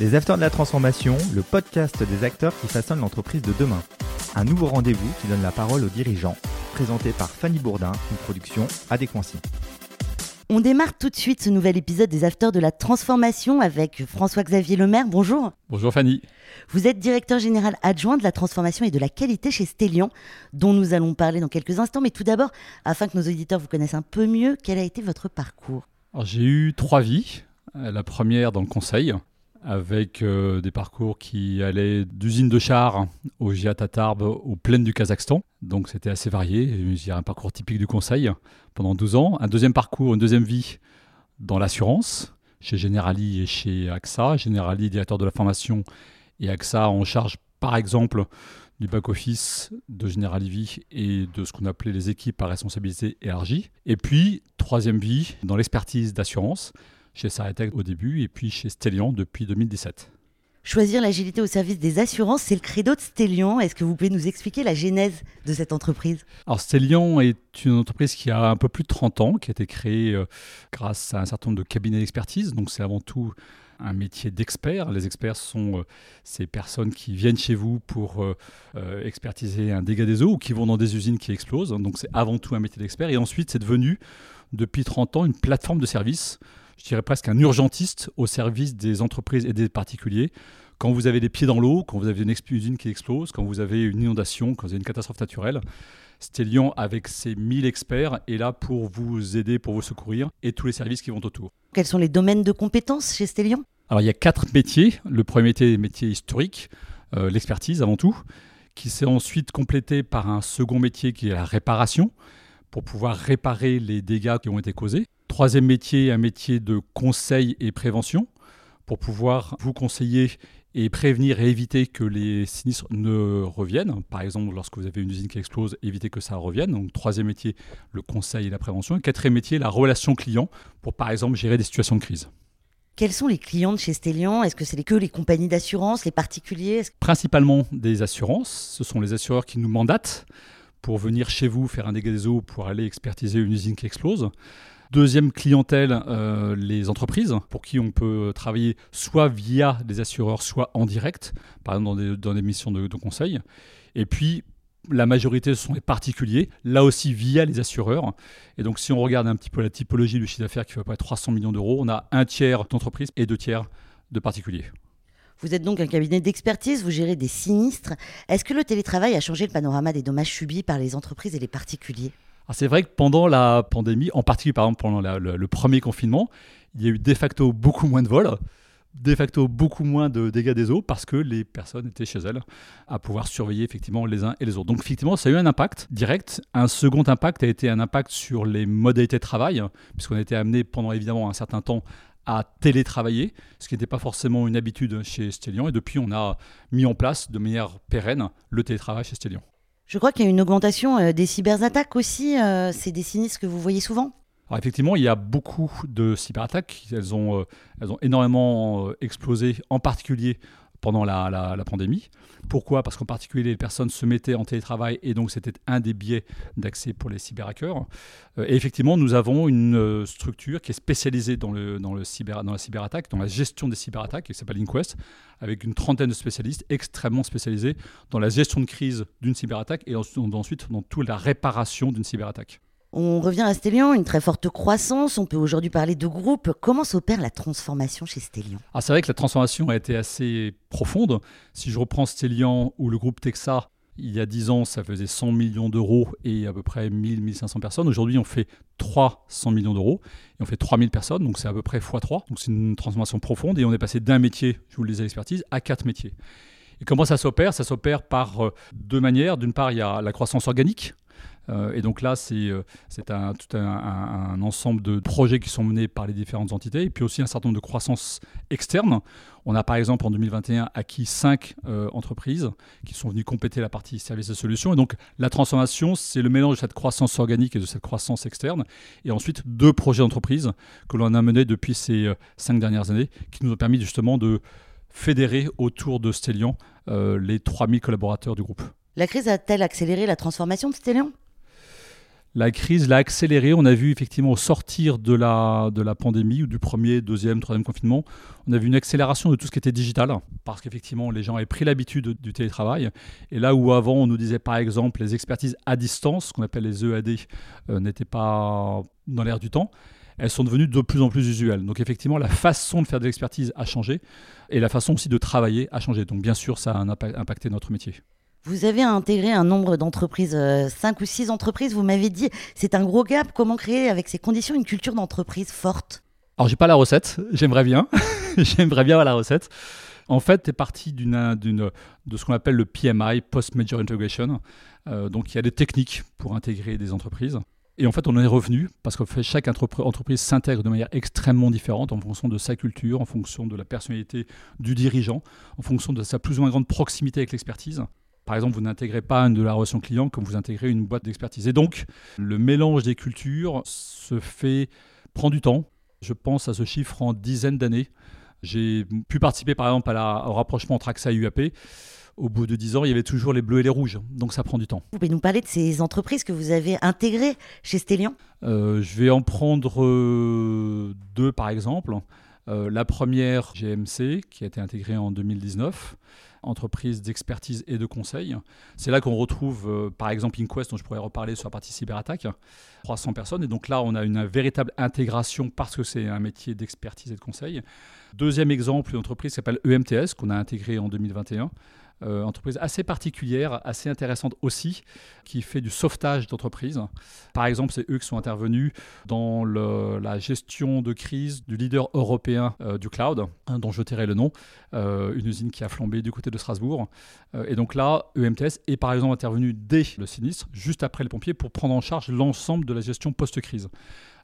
Les Acteurs de la Transformation, le podcast des acteurs qui façonnent l'entreprise de demain. Un nouveau rendez-vous qui donne la parole aux dirigeants, présenté par Fanny Bourdin, une production Adéquancy. On démarre tout de suite ce nouvel épisode des Acteurs de la Transformation avec François-Xavier Lemaire. Bonjour. Bonjour Fanny. Vous êtes directeur général adjoint de la transformation et de la qualité chez Stellian, dont nous allons parler dans quelques instants. Mais tout d'abord, afin que nos auditeurs vous connaissent un peu mieux, quel a été votre parcours? J'ai eu trois vies. La première dans le conseil, avec euh, des parcours qui allaient d'usine de chars au Giat aux plaines du Kazakhstan. Donc c'était assez varié. J'ai un parcours typique du conseil pendant 12 ans. Un deuxième parcours, une deuxième vie dans l'assurance, chez Generali et chez AXA. Generali, directeur de la formation, et AXA en charge par exemple du back-office de Generali Vie et de ce qu'on appelait les équipes à responsabilité élargie. Et puis, troisième vie dans l'expertise d'assurance chez Saretec au début et puis chez Stellian depuis 2017. Choisir l'agilité au service des assurances, c'est le credo de Stellian. Est-ce que vous pouvez nous expliquer la genèse de cette entreprise? Alors Stellian est une entreprise qui a un peu plus de 30 ans, qui a été créée euh, grâce à un certain nombre de cabinets d'expertise. Donc c'est avant tout un métier d'expert. Les experts sont euh, ces personnes qui viennent chez vous pour euh, expertiser un dégât des eaux ou qui vont dans des usines qui explosent. Donc c'est avant tout un métier d'expert. Et ensuite, c'est devenu, depuis 30 ans, une plateforme de services je dirais presque un urgentiste au service des entreprises et des particuliers. Quand vous avez les pieds dans l'eau, quand vous avez une usine qui explose, quand vous avez une inondation, quand vous avez une catastrophe naturelle, Stellion, avec ses 1000 experts, est là pour vous aider, pour vous secourir et tous les services qui vont autour. Quels sont les domaines de compétences chez Stellion Alors, il y a quatre métiers. Le premier métier est le métier historique, euh, l'expertise avant tout, qui s'est ensuite complété par un second métier qui est la réparation, pour pouvoir réparer les dégâts qui ont été causés. Troisième métier, un métier de conseil et prévention pour pouvoir vous conseiller et prévenir et éviter que les sinistres ne reviennent. Par exemple, lorsque vous avez une usine qui explose, éviter que ça revienne. Donc, troisième métier, le conseil et la prévention. Et quatrième métier, la relation client pour, par exemple, gérer des situations de crise. Quels sont les clients de chez Stellian Est-ce que c'est que les compagnies d'assurance, les particuliers? Principalement des assurances. Ce sont les assureurs qui nous mandatent pour venir chez vous faire un dégât des eaux pour aller expertiser une usine qui explose. Deuxième clientèle, euh, les entreprises pour qui on peut travailler soit via des assureurs, soit en direct, par exemple dans des, missions de, conseil. Et puis, la majorité ce sont les particuliers, là aussi via les assureurs. Et donc, si on regarde un petit peu la typologie du chiffre d'affaires qui va pas être 300 millions d'euros, on a un tiers d'entreprises et deux tiers de particuliers. Vous êtes donc un cabinet d'expertise, vous gérez des sinistres. Est-ce que le télétravail a changé le panorama des dommages subis par les entreprises et les particuliers? C'est vrai que pendant la pandémie, en particulier par exemple pendant le, premier confinement, il y a eu de facto beaucoup moins de vols, de facto beaucoup moins de dégâts des eaux parce que les personnes étaient chez elles à pouvoir surveiller effectivement les uns et les autres. Donc effectivement, ça a eu un impact direct. Un second impact a été un impact sur les modalités de travail, puisqu'on a été amené pendant évidemment un certain temps à télétravailler, ce qui n'était pas forcément une habitude chez Stellian. Et depuis, on a mis en place de manière pérenne le télétravail chez Stellian. Je crois qu'il y a une augmentation euh, des cyberattaques aussi. Euh, c'est des sinistres que vous voyez souvent alors effectivement, il y a beaucoup de cyberattaques. Elles ont, euh, elles ont énormément explosé, en particulier pendant la, pandémie. Pourquoi? Parce qu'en particulier, les personnes se mettaient en télétravail et donc c'était un des biais d'accès pour les cyberhackers. Euh, et effectivement, nous avons une euh, structure qui est spécialisée dans, le, dans, dans la cyberattaque, dans la gestion des cyberattaques, qui s'appelle Inquest, avec une trentaine de spécialistes extrêmement spécialisés dans la gestion de crise d'une cyberattaque et ensuite dans toute la réparation d'une cyberattaque. On revient à Stellian, une très forte croissance. On peut aujourd'hui parler de groupe. Comment s'opère la transformation chez Stellian ah, C'est vrai que la transformation a été assez profonde. Si je reprends Stellian ou le groupe Texa, il y a 10 ans, ça faisait 100 millions d'euros et à peu près 1000-1500 personnes. Aujourd'hui, on fait 300 millions d'euros et on fait 3000 personnes, donc c'est à peu près x3. Donc c'est une transformation profonde et on est passé d'un métier, je vous le disais, l'expertise, à quatre métiers. Et comment ça s'opère? Ça s'opère par euh, deux manières. D'une part, il y a la croissance organique. Euh, et donc là, c'est euh, un, tout un, ensemble de projets qui sont menés par les différentes entités, et puis aussi un certain nombre de croissances externes. On a par exemple en 2021 acquis cinq euh, entreprises qui sont venues compléter la partie services et solutions. Et donc la transformation, c'est le mélange de cette croissance organique et de cette croissance externe. Et ensuite, deux projets d'entreprise que l'on a menés depuis ces cinq dernières années qui nous ont permis justement de fédérer autour de Stellian les 3000 collaborateurs du groupe. La crise a-t-elle accéléré la transformation de Stellian La crise l'a accéléré. On a vu effectivement au sortir de la, de la pandémie ou du premier, deuxième, troisième confinement, on a vu une accélération de tout ce qui était digital parce qu'effectivement les gens avaient pris l'habitude du télétravail. Et là où avant on nous disait par exemple les expertises à distance, qu'on appelle les EAD, euh, n'étaient pas dans l'air du temps, elles sont devenues de plus en plus usuelles. Donc effectivement la façon de faire de l'expertise a changé et la façon aussi de travailler a changé. Donc bien sûr ça a impacté notre métier. Vous avez intégré un nombre d'entreprises, 5 euh, ou 6 entreprises, vous m'avez dit, c'est un gros gap. Comment créer avec ces conditions une culture d'entreprise forte? Alors j'ai pas la recette, j'aimerais bien, j'aimerais bien avoir la recette. En fait, tu es parti d'une, de ce qu'on appelle le PMI, Post-Major Integration. Euh, donc il y a des techniques pour intégrer des entreprises. Et en fait, on en est revenu parce que chaque entreprise s'intègre de manière extrêmement différente en fonction de sa culture, en fonction de la personnalité du dirigeant, en fonction de sa plus ou moins grande proximité avec l'expertise. Par exemple, vous n'intégrez pas une de la relation client comme vous intégrez une boîte d'expertise. Et donc, le mélange des cultures se fait, prend du temps. Je pense à ce chiffre en dizaines d'années. J'ai pu participer par exemple à au rapprochement entre AXA et UAP. Au bout de dix ans, il y avait toujours les bleus et les rouges, donc ça prend du temps. Vous pouvez nous parler de ces entreprises que vous avez intégrées chez Stellion euh, Je vais en prendre euh, deux par exemple. Euh, la première, GMC, qui a été intégrée en 2019 entreprise d'expertise et de conseil. C'est là qu'on retrouve, euh, par exemple, InQuest, dont je pourrais reparler sur la partie cyberattaque, 300 personnes. Et donc là, on a une véritable intégration parce que c'est un métier d'expertise et de conseil. Deuxième exemple, une entreprise qui s'appelle EMTS, qu'on a intégrée en 2021. Euh, entreprise assez particulière, assez intéressante aussi, qui fait du sauvetage d'entreprise. Par exemple, c'est eux qui sont intervenus dans la gestion de crise du leader européen euh, du cloud, hein, dont je tairai le nom, euh, une usine qui a flambé du côté de Strasbourg. et donc là, EMTS est par exemple intervenu dès le sinistre, juste après les pompiers, pour prendre en charge l'ensemble de la gestion post-crise.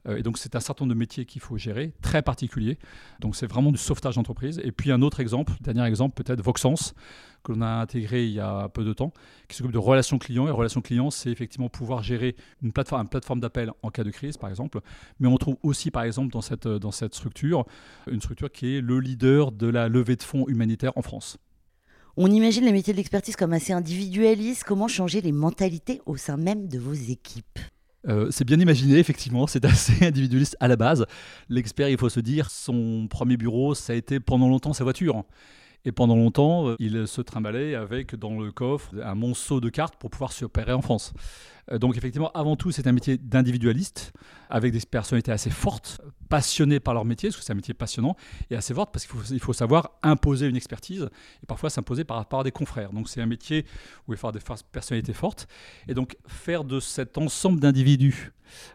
Euh, et donc, c'est un certain nombre de métiers qu'il faut gérer, très particuliers. Donc, c'est vraiment du sauvetage d'entreprise. Et puis, un autre exemple, dernier exemple, peut-être Voxence, que l'on a intégré il y a peu de temps, qui s'occupe de relations clients. Et relations clients, c'est effectivement pouvoir gérer une plateforme, d'appel en cas de crise, par exemple. Mais on trouve aussi, par exemple, dans cette, dans cette structure, une structure qui est le leader de la levée de fonds humanitaire en France. On imagine les métiers de l'expertise comme assez individualistes. Comment changer les mentalités au sein même de vos équipes? Euh, c'est bien imaginé, effectivement, c'est assez individualiste à la base. L'expert, il faut se dire, son premier bureau, ça a été pendant longtemps sa voiture. Et pendant longtemps, euh, il se trimballait avec dans le coffre un monceau de cartes pour pouvoir s'opérer en France. Euh, donc effectivement, avant tout, c'est un métier d'individualiste, avec des personnalités assez fortes, passionnées par leur métier, parce que c'est un métier passionnant, et assez forte parce qu'il faut, il faut savoir imposer une expertise, et parfois s'imposer par rapport à des confrères. Donc c'est un métier où il faut avoir des personnalités fortes, et donc faire de cet ensemble d'individus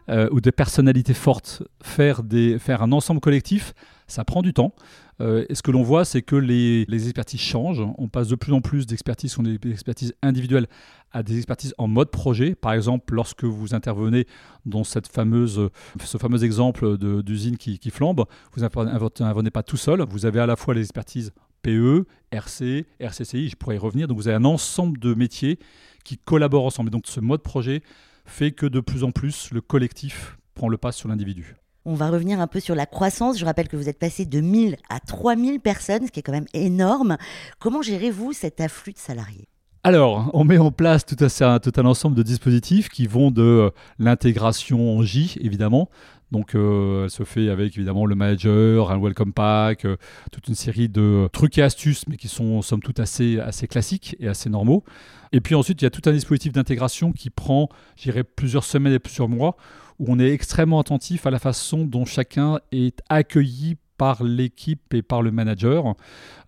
euh, ou de personnalités fortes, faire, des, faire un ensemble collectif, ça prend du temps. Euh, et ce que l'on voit, c'est que les, expertises changent. On passe de plus en plus d'expertises qui sont des expertises individuelles à des expertises en mode projet. Par exemple, lorsque vous intervenez dans cette fameuse, ce fameux exemple d'usine qui, qui, flambe, vous n'intervenez pas tout seul. Vous avez à la fois les expertises PE, RC, RCCI, je pourrais y revenir. Donc vous avez un ensemble de métiers qui collaborent ensemble. Et donc ce mode projet fait que de plus en plus le collectif prend le pas sur l'individu. On va revenir un peu sur la croissance. Je rappelle que vous êtes passé de 1000 à 3000 personnes, ce qui est quand même énorme. Comment gérez-vous cet afflux de salariés? Alors, on met en place tout un, tout un ensemble de dispositifs qui vont de euh, l'intégration en J, évidemment. Donc, euh, elle se fait avec évidemment le manager, un welcome pack, euh, toute une série de trucs et astuces, mais qui sont somme toute assez, assez classiques et assez normaux. Et puis ensuite, il y a tout un dispositif d'intégration qui prend, j'irai, plusieurs semaines et plusieurs mois, où on est extrêmement attentif à la façon dont chacun est accueilli par l'équipe et par le manager.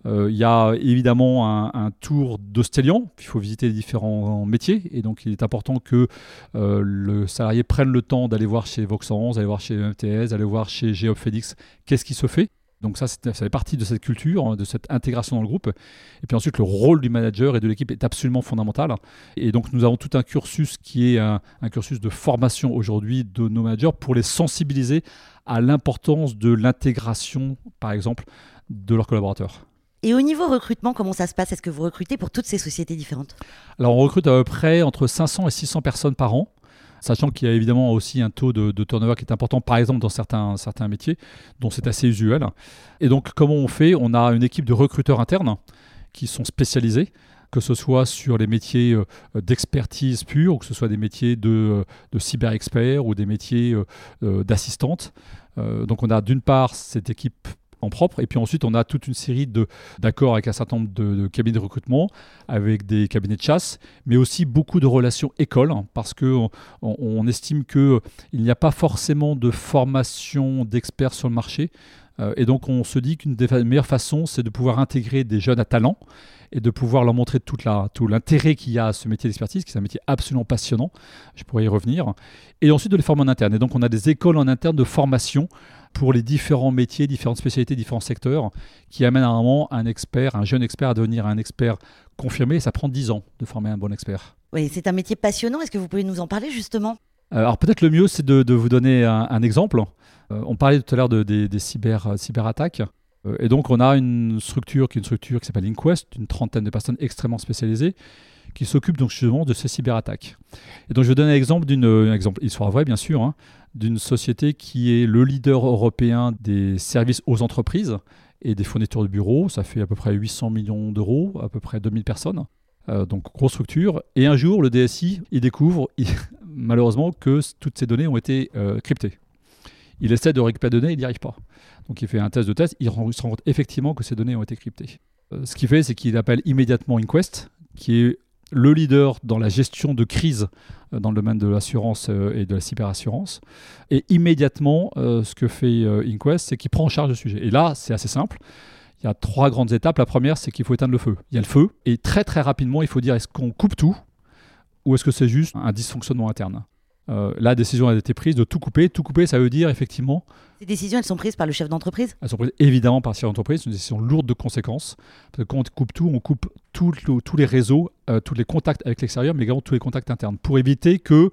Euh, il y a évidemment un, tour d'Ostelian, il faut visiter les différents métiers, et donc il est important que euh, le salarié prenne le temps d'aller voir chez Voxens, d'aller voir chez MTS, d'aller voir chez Geophédix qu'est-ce qui se fait. Donc ça, ça fait partie de cette culture, hein, de cette intégration dans le groupe. Et puis ensuite, le rôle du manager et de l'équipe est absolument fondamental. Et donc nous avons tout un cursus qui est un, cursus de formation aujourd'hui de nos managers pour les sensibiliser à l'importance de l'intégration, par exemple, de leurs collaborateurs. Et au niveau recrutement, comment ça se passe? Est-ce que vous recrutez pour toutes ces sociétés différentes? Alors on recrute à peu près entre 500 et 600 personnes par an sachant qu'il y a évidemment aussi un taux de, turnover qui est important, par exemple dans certains, métiers, dont c'est assez usuel. Et donc comment on fait? On a une équipe de recruteurs internes qui sont spécialisés. que ce soit sur les métiers d'expertise pure, ou que ce soit des métiers de, de cyber-expert ou des métiers d'assistante. donc on a d'une part cette équipe en propre. Et puis ensuite, on a toute une série d'accords avec un certain nombre de, cabinets de recrutement, avec des cabinets de chasse, mais aussi beaucoup de relations écoles, hein, parce qu'on on, estime qu'il n'y a pas forcément de formation d'experts sur le marché. Euh, et donc, on se dit qu'une des meilleures façons, c'est de pouvoir intégrer des jeunes à talent et de pouvoir leur montrer toute la, tout l'intérêt qu'il y a à ce métier d'expertise, qui est un métier absolument passionnant. Je pourrais y revenir. Et ensuite de les former en interne. Et donc on a des écoles en interne de formation pour les différents métiers, différentes spécialités, différents secteurs, qui amènent à un moment un expert, un jeune expert à devenir un expert confirmé. Et ça prend 10 ans de former un bon expert. Oui, c'est un métier passionnant. Est-ce que vous pouvez nous en parler justement? Euh, alors peut-être le mieux, c'est de, vous donner un, exemple. Euh, on parlait tout à l'heure de, des, cyber, euh, cyberattaques. et donc on a une structure qui est une structure qui s'appelle Inquest, une trentaine de personnes extrêmement spécialisées qui s'occupent donc justement de ces cyberattaques. Et donc je vais donner un exemple d'une exemple histoire vraie bien sûr, hein, d'une société qui est le leader européen des services aux entreprises et des fournitures de bureaux. Ça fait à peu près 800 millions d'euros, à peu près 2000 personnes. Euh, donc grosse structure. Et un jour, le DSI, il découvre malheureusement que toutes ces données ont été euh, cryptées. Il essaie de récupérer des données, il n'y arrive pas. Donc il fait un test de test, il, se rend compte effectivement que ces données ont été cryptées. Euh, ce qu'il fait, c'est qu'il appelle immédiatement Inquest, qui est le leader dans la gestion de crise euh, dans le domaine de l'assurance euh, et de la cyberassurance. Et immédiatement, euh, ce que fait Inquest, c'est qu'il prend en charge le sujet. Et là, c'est assez simple. Il y a trois grandes étapes. La première, c'est qu'il faut éteindre le feu. Il y a le feu, et très très rapidement, il faut dire est-ce qu'on coupe tout ou est-ce que c'est juste un dysfonctionnement interne? Euh, la décision a été prise de tout couper. Tout couper, ça veut dire effectivement. Ces décisions, elles sont prises par le chef d'entreprise? Elles sont prises évidemment par le chef d'entreprise. C'est une décision lourde de conséquences. Parce que quand on coupe tout, on coupe tous les réseaux, euh, tous les contacts avec l'extérieur, mais également tous les contacts internes, pour éviter que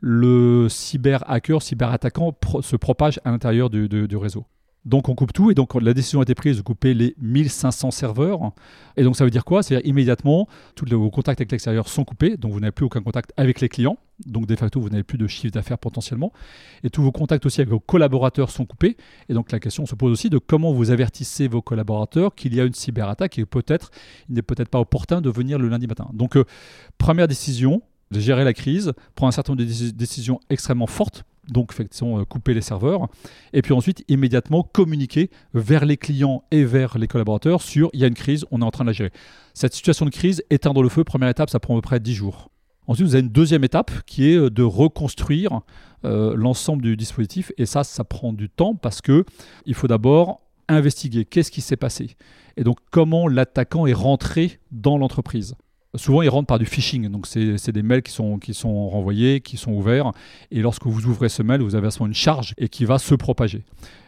le cyber-hacker, cyber-attaquant se propage à l'intérieur du réseau. Donc on coupe tout et donc la décision a été prise de couper les 1500 serveurs. Et donc ça veut dire quoi? C'est-à-dire immédiatement, tous vos contacts avec l'extérieur sont coupés, donc vous n'avez plus aucun contact avec les clients, donc de facto vous n'avez plus de chiffre d'affaires potentiellement. Et tous vos contacts aussi avec vos collaborateurs sont coupés. Et donc la question se pose aussi de comment vous avertissez vos collaborateurs qu'il y a une cyberattaque et peut-être il n'est peut-être pas opportun de venir le lundi matin. Donc euh, première décision, de gérer la crise, prendre un certain nombre de décisions extrêmement fortes donc effectivement euh, couper les serveurs, et puis ensuite immédiatement communiquer vers les clients et vers les collaborateurs sur il y a une crise, on est en train de la gérer. Cette situation de crise, éteindre le feu, première étape, ça prend à peu près 10 jours. Ensuite, vous avez une deuxième étape qui est euh, de reconstruire euh, l'ensemble du dispositif, et ça, ça prend du temps parce que il faut d'abord investiguer qu'est-ce qui s'est passé, et donc comment l'attaquant est rentré dans l'entreprise. Souvent, ils rentrent par du phishing. Donc, c'est des mails qui sont, qui sont renvoyés, qui sont ouverts. Et lorsque vous ouvrez ce mail, vous avez à ce moment une charge et qui va se propager.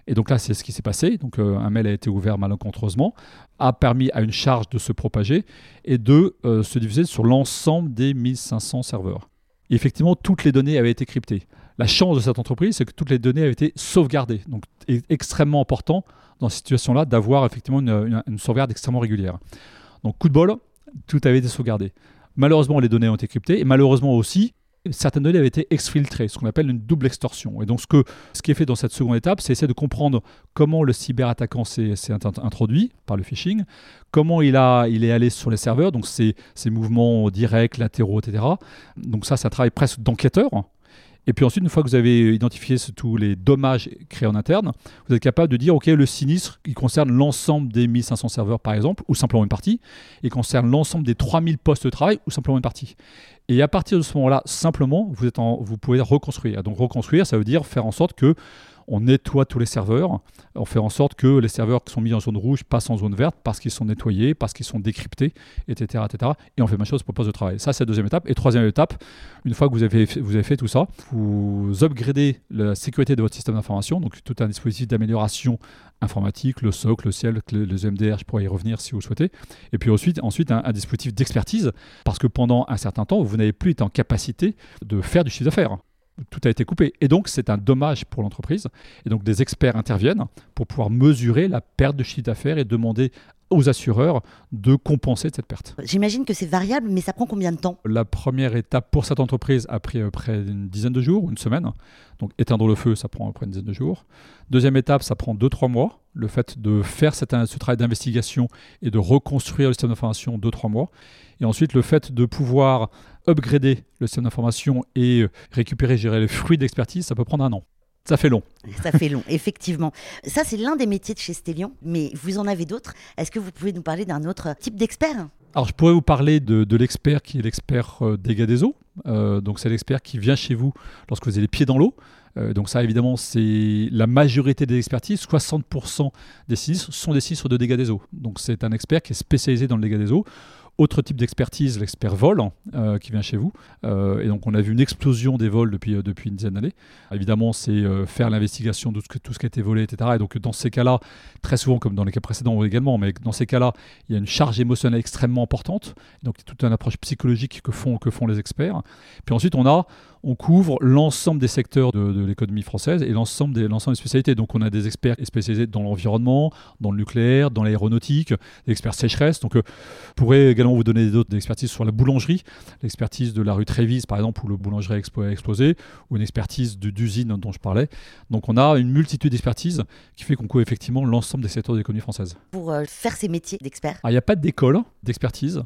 Et donc là, c'est ce qui s'est passé. Donc, euh, un mail a été ouvert malencontreusement, a permis à une charge de se propager et de euh, se diffuser sur l'ensemble des 1500 serveurs. Et effectivement, toutes les données avaient été cryptées. La chance de cette entreprise, c'est que toutes les données avaient été sauvegardées. Donc, est extrêmement important dans cette situation-là d'avoir effectivement une, une sauvegarde extrêmement régulière. Donc, coup de bol, tout avait été sauvegardé. Malheureusement, les données ont été cryptées et malheureusement aussi, certaines données avaient été exfiltrées, ce qu'on appelle une double extorsion. Et donc, ce, que, ce qui est fait dans cette seconde étape, c'est essayer de comprendre comment le cyberattaquant s'est introduit par le phishing, comment il, a, il est allé sur les serveurs, donc ses, mouvements directs, latéraux, etc. Donc, ça, c'est un travail presque d'enquêteur. Et puis ensuite, une fois que vous avez identifié tous les dommages créés en interne, vous êtes capable de dire, OK, le sinistre, il concerne l'ensemble des 1500 serveurs, par exemple, ou simplement une partie. Il concerne l'ensemble des 3000 postes de travail, ou simplement une partie. Et à partir de ce moment-là, simplement, vous, êtes vous pouvez reconstruire. Donc reconstruire, ça veut dire faire en sorte que on nettoie tous les serveurs, on fait en sorte que les serveurs qui sont mis en zone rouge passent en zone verte parce qu'ils sont nettoyés, parce qu'ils sont décryptés, etc., etc. Et on fait ma chose pour poste de travail. Ça, c'est la deuxième étape. Et troisième étape, une fois que vous avez, fait, tout ça, vous upgradez la sécurité de votre système d'information, donc tout un dispositif d'amélioration informatique, le SOC, le ciel, le, le MDR, je pourrais y revenir si vous le souhaitez. Et puis ensuite, ensuite un dispositif d'expertise, parce que pendant un certain temps, vous n'avez plus été en capacité de faire du chiffre d'affaires tout a été coupé. Et donc, c'est un dommage pour l'entreprise. Et donc, des experts interviennent pour pouvoir mesurer la perte de chiffre d'affaires et demander aux assureurs de compenser cette perte. J'imagine que c'est variable, mais ça prend combien de temps? La première étape pour cette entreprise a pris près d'une dizaine de jours, une semaine. Donc éteindre le feu, ça prend près une dizaine de jours. Deuxième étape, ça prend 2-3 mois. Le fait de faire cette, ce travail d'investigation et de reconstruire le système d'information 2-3 mois. Et ensuite, le fait de pouvoir upgrader le système d'information et récupérer, gérer les fruits d'expertise, ça peut prendre un an. Ça fait long. Ça fait long, effectivement. Ça, c'est l'un des métiers de chez Stellion, mais vous en avez d'autres. Est-ce que vous pouvez nous parler d'un autre type d'expert? Alors, je pourrais vous parler de, l'expert qui est l'expert euh, dégâts des eaux. Euh, donc, c'est l'expert qui vient chez vous lorsque vous avez les pieds dans l'eau. Euh, donc, ça, évidemment, c'est la majorité des expertises. 60% des sinistres sont des sinistres de dégâts des eaux. Donc, c'est un expert qui est spécialisé dans le dégât des eaux. Autre type d'expertise, l'expert vol euh, qui vient chez vous. Euh, et donc on a vu une explosion des vols depuis, euh, depuis une dizaine d'années. Évidemment, c'est faire l'investigation de tout ce, qui a été volé, etc. Et donc dans ces cas-là, très souvent comme dans les cas précédents également, mais dans ces cas-là, il y a une charge émotionnelle extrêmement importante. Donc toute une approche psychologique que font, que font les experts. Puis ensuite, on a on couvre l'ensemble des secteurs de, l'économie française et l'ensemble des, l'ensemble des spécialités. Donc on a des experts spécialisés dans l'environnement, dans le nucléaire, dans l'aéronautique, des experts sécheresse. Donc euh, je pourrais également vous donner d'autres expertises sur la boulangerie, l'expertise de la rue Trévise par exemple où le boulangerie a explosé, ou une expertise d'usine dont je parlais. Donc on a une multitude d'expertises qui fait qu'on couvre effectivement l'ensemble des secteurs de l'économie française. Pour euh, faire ces métiers d'experts Il n'y a pas d'école d'expertise,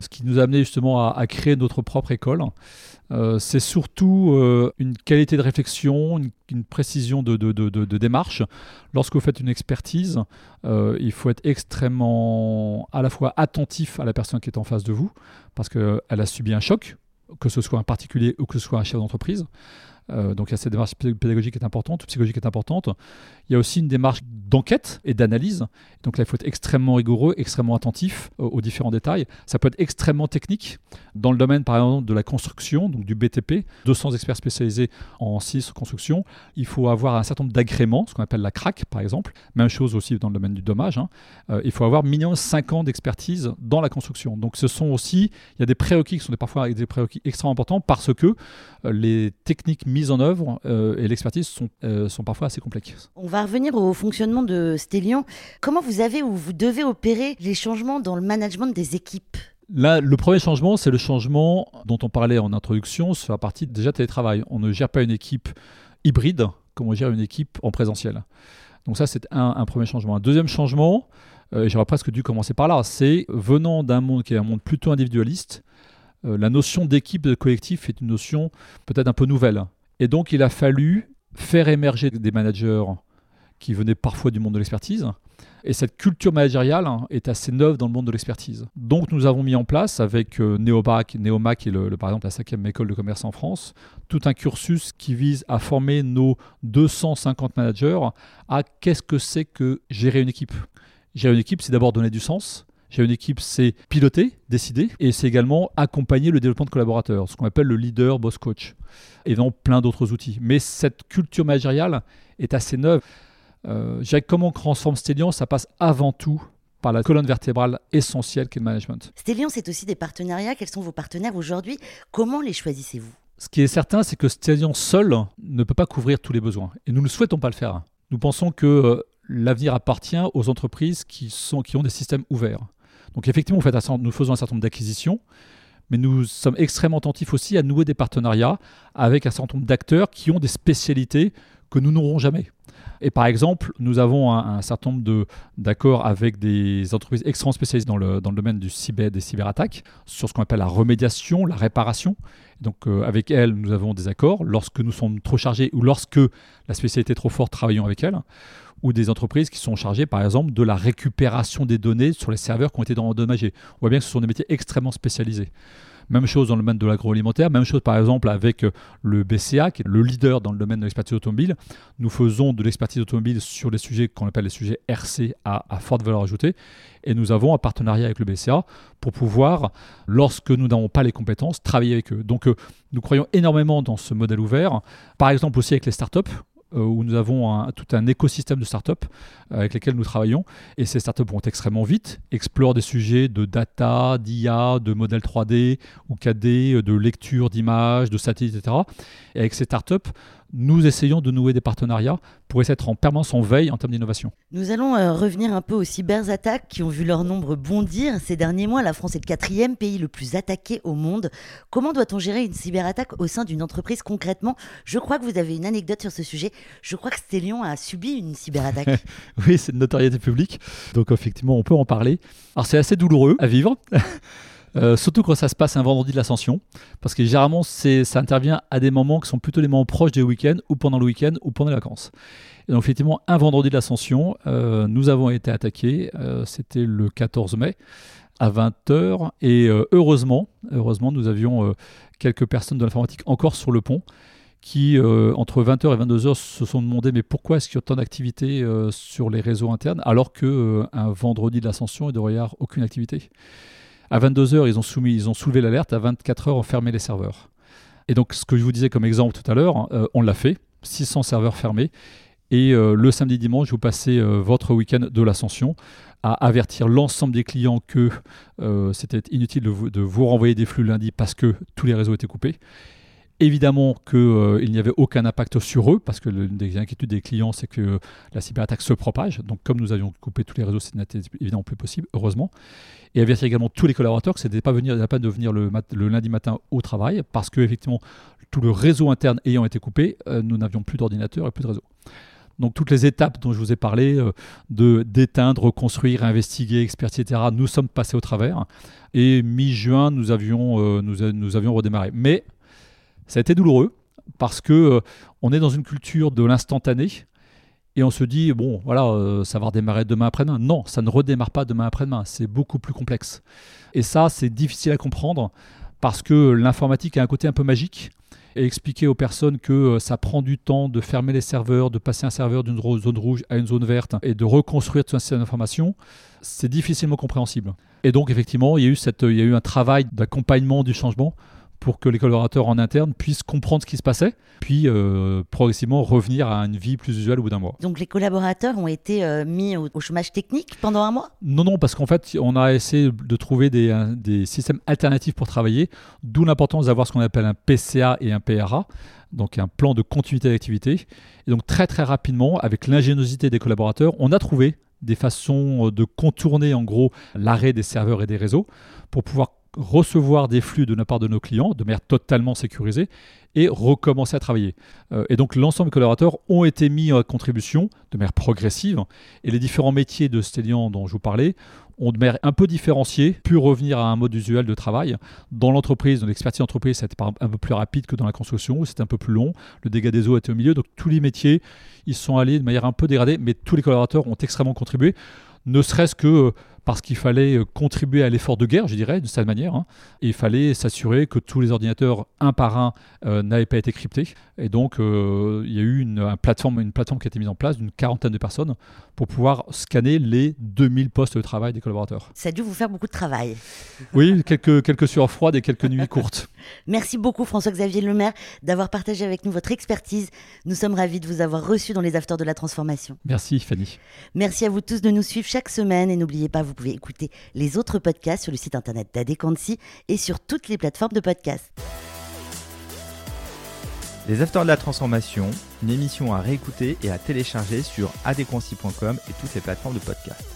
ce qui nous a amené justement à, à créer notre propre école. Euh, c'est surtout euh, une qualité de réflexion, une, précision de, démarche. Lorsque vous faites une expertise, euh, il faut être extrêmement à la fois attentif à la personne qui est en face de vous, parce qu'elle a subi un choc, que ce soit un particulier ou que ce soit un chef d'entreprise. Euh, donc il y a cette démarche pédagogique qui est importante, psychologique qui est importante. Il y a aussi une démarche d'enquête et d'analyse. Donc là, il faut être extrêmement rigoureux, extrêmement attentif aux, différents détails. Ça peut être extrêmement technique. Dans le domaine, par exemple, de la construction, donc du BTP, 200 experts spécialisés en 6 construction, il faut avoir un certain nombre d'agréments, ce qu'on appelle la CRAC, par exemple. Même chose aussi dans le domaine du dommage. Hein. Euh, il faut avoir minimum 5 ans d'expertise dans la construction. Donc ce sont aussi, il y a des prérequis qui sont parfois des prérequis extrêmement importants parce que euh, les techniques mises en œuvre euh, et l'expertise sont, euh, sont parfois assez complexes. On va revenir au fonctionnement de Stellion. Comment vous avez ou vous devez opérer les changements dans le management des équipes? Là, le premier changement, c'est le changement dont on parlait en introduction sur la partie déjà télétravail. On ne gère pas une équipe hybride comme on gère une équipe en présentiel. Donc ça, c'est un, premier changement. Un deuxième changement, euh, j'aurais presque dû commencer par là, c'est venant d'un monde qui est un monde plutôt individualiste, euh, la notion d'équipe, de collectif est une notion peut-être un peu nouvelle. Et donc il a fallu faire émerger des managers qui venaient parfois du monde de l'expertise. Et cette culture managériale hein, est assez neuve dans le monde de l'expertise. Donc nous avons mis en place avec euh, Neomac, Neomac qui est le, par exemple la cinquième école de commerce en France, tout un cursus qui vise à former nos 250 managers à qu'est-ce que c'est que gérer une équipe. Gérer une équipe, c'est d'abord donner du sens, j'ai une équipe, c'est piloter, décider, et c'est également accompagner le développement de collaborateurs, ce qu'on appelle le leader, boss coach, et dans plein d'autres outils. Mais cette culture managériale est assez neuve. Euh, comment on transforme Stellion Ça passe avant tout par la colonne vertébrale essentielle qu'est le management. Stellion, c'est aussi des partenariats. Quels sont vos partenaires aujourd'hui? Comment les choisissez-vous? Ce qui est certain, c'est que Stellion seul ne peut pas couvrir tous les besoins. Et nous ne souhaitons pas le faire. Nous pensons que euh, l'avenir appartient aux entreprises qui, sont, qui ont des systèmes ouverts. Donc effectivement, nous faisons un certain nombre d'acquisitions, mais nous sommes extrêmement attentifs aussi à nouer des partenariats avec un certain nombre d'acteurs qui ont des spécialités que nous n'aurons jamais. Et par exemple, nous avons un, certain nombre d'accords avec des entreprises extrêmement spécialisées dans le, domaine du cyber, des cyberattaques, sur ce qu'on appelle la remédiation, la réparation. Donc euh, avec elles, nous avons des accords. Lorsque nous sommes trop chargés ou lorsque la spécialité est trop forte, travaillons avec elles ou des entreprises qui sont chargées, par exemple, de la récupération des données sur les serveurs qui ont été endommagés. On voit bien que ce sont des métiers extrêmement spécialisés. Même chose dans le domaine de l'agroalimentaire, même chose par exemple avec euh, le BCA, qui est le leader dans le domaine de l'expertise automobile. Nous faisons de l'expertise automobile sur les sujets qu'on appelle les sujets RC à, forte valeur ajoutée. Et nous avons un partenariat avec le BCA pour pouvoir, lorsque nous n'avons pas les compétences, travailler avec eux. Donc euh, nous croyons énormément dans ce modèle ouvert. Par exemple aussi avec les startups. Euh, où nous avons tout un écosystème de startups euh, avec lesquels nous travaillons. Et ces startups vont extrêmement vite, explorent des sujets de data, d'IA, de modèles 3D ou 4D, de lecture d'images, de satellites, etc. Et avec ces startups, nous essayons de nouer des partenariats pour essayer d'être en permanence en veille en termes d'innovation. Nous allons euh, revenir un peu aux cyberattaques qui ont vu leur nombre bondir ces derniers mois. La France est le quatrième pays le plus attaqué au monde. Comment doit-on gérer une cyberattaque au sein d'une entreprise concrètement? Je crois que vous avez une anecdote sur ce sujet. Je crois que Stellion a subi une cyberattaque. oui, c'est une notoriété publique. Donc effectivement, on peut en parler. Alors c'est assez douloureux à vivre. Euh, surtout quand ça se passe un vendredi de l'ascension, parce que généralement ça intervient à des moments qui sont plutôt les moments proches des week-ends, ou pendant le week-end, ou pendant les vacances. Et donc effectivement, un vendredi de l'ascension, euh, nous avons été attaqués, euh, c'était le 14 mai à 20h, et heureusement, heureusement, nous avions quelques personnes de l'informatique encore sur le pont qui, entre 20h et 22h, se sont demandé mais pourquoi est-ce qu'il y a autant d'activités sur les réseaux internes alors qu'un un vendredi de l'ascension, il devrait y aucune activité? À 22h, ils ont, soumis, ils ont soulevé l'alerte. À 24h, on fermé les serveurs. Et donc, ce que je vous disais comme exemple tout à l'heure, euh, on l'a fait. 600 serveurs fermés. Et euh, le samedi dimanche, vous passez euh, votre week-end de l'ascension à avertir l'ensemble des clients que c'était inutile de vous, renvoyer des flux lundi parce que tous les réseaux étaient coupés. Évidemment qu'il euh, n'y avait aucun impact sur eux, parce que l'une des inquiétudes des clients, c'est que la cyberattaque se propage. Donc, comme nous avions coupé tous les réseaux, ce n'était évidemment plus possible, heureusement. Et avertir également tous les collaborateurs que ce n'était pas venir, pas de venir le, lundi matin au travail, parce que effectivement, tout le réseau interne ayant été coupé, euh, nous n'avions plus d'ordinateur et plus de réseau. Donc toutes les étapes dont je vous ai parlé, euh, de d'éteindre, reconstruire, investiguer, expertiser, etc., nous sommes passés au travers. Et mi-juin, nous avions, nous, nous avions redémarré. Mais ça a été douloureux parce que euh, on est dans une culture de l'instantané et on se dit bon voilà euh, ça va redémarrer demain après-demain. Non, ça ne redémarre pas demain après-demain, c'est beaucoup plus complexe. Et ça c'est difficile à comprendre parce que l'informatique a un côté un peu magique et expliquer aux personnes que euh, ça prend du temps de fermer les serveurs, de passer un serveur d'une zone rouge à une zone verte et de reconstruire tout un système d'information, c'est difficilement compréhensible. Et donc effectivement, il y a eu, cette, il y a eu un travail d'accompagnement du changement pour que les collaborateurs en interne puissent comprendre ce qui se passait, puis euh, progressivement revenir à une vie plus usuelle au bout d'un mois. Donc les collaborateurs ont été euh, mis au, chômage technique pendant un mois? Non, non, parce qu'en fait, on a essayé de trouver des, des systèmes alternatifs pour travailler, d'où l'importance d'avoir ce qu'on appelle un PCA et un PRA, donc un plan de continuité d'activité. Et donc très très rapidement, avec l'ingéniosité des collaborateurs, on a trouvé des façons de contourner en gros l'arrêt des serveurs et des réseaux pour pouvoir recevoir des flux de la part de nos clients de manière totalement sécurisée et recommencer à travailler. Euh, et donc l'ensemble des collaborateurs ont été mis à contribution de manière progressive et les différents métiers de Stellian dont je vous parlais ont de manière un peu différenciée pu revenir à un mode usuel de travail. Dans l'entreprise, dans l'expertise d'entreprise, c'était un peu plus rapide que dans la construction, où c'était un peu plus long. Le dégât des eaux était au milieu. Donc tous les métiers, ils sont allés de manière un peu dégradée, mais tous les collaborateurs ont extrêmement contribué, ne serait-ce que parce qu'il fallait euh, contribuer à l'effort de guerre, je dirais, d'une certaine manière. Hein. Et il fallait s'assurer que tous les ordinateurs, un par un, euh, n'avaient pas été cryptés. Et donc, euh, il y a eu une, plateforme, une plateforme qui a été mise en place d'une quarantaine de personnes pour pouvoir scanner les 2000 postes de travail des collaborateurs. Ça a dû vous faire beaucoup de travail. Oui, quelques, quelques sueurs froides et quelques nuits courtes. Merci beaucoup François-Xavier Lemaire d'avoir partagé avec nous votre expertise. Nous sommes ravis de vous avoir reçu dans les Afters de la Transformation. Merci Fanny. Merci à vous tous de nous suivre chaque semaine et n'oubliez pas, vous pouvez écouter les autres podcasts sur le site internet d'Adequancy et sur toutes les plateformes de podcasts. Les Afters de la Transformation, une émission à réécouter et à télécharger sur adequancy.com et toutes les plateformes de podcast.